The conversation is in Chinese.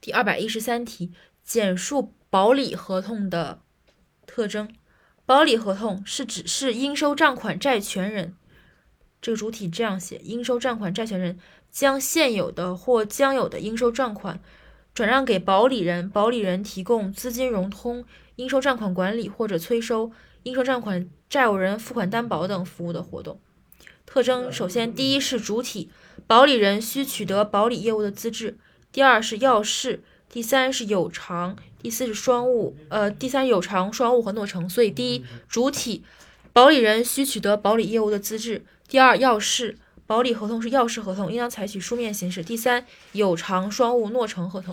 第二百一十三题，简述保理合同的特征。保理合同是指是应收账款债权人，这个主体这样写：应收账款债权人将现有的或将有的应收账款转让给保理人，保理人提供资金融通、应收账款管理或者催收、应收账款债务人付款担保等服务的活动。特征首先，第一是主体，保理人需取得保理业务的资质。第二是要事，第三是有偿，第四是双务，呃，第三有偿、双务和诺成。所以，第一，主体保理人需取得保理业务的资质；第二，要事，保理合同是要事合同，应当采取书面形式；第三，有偿、双务、诺成合同。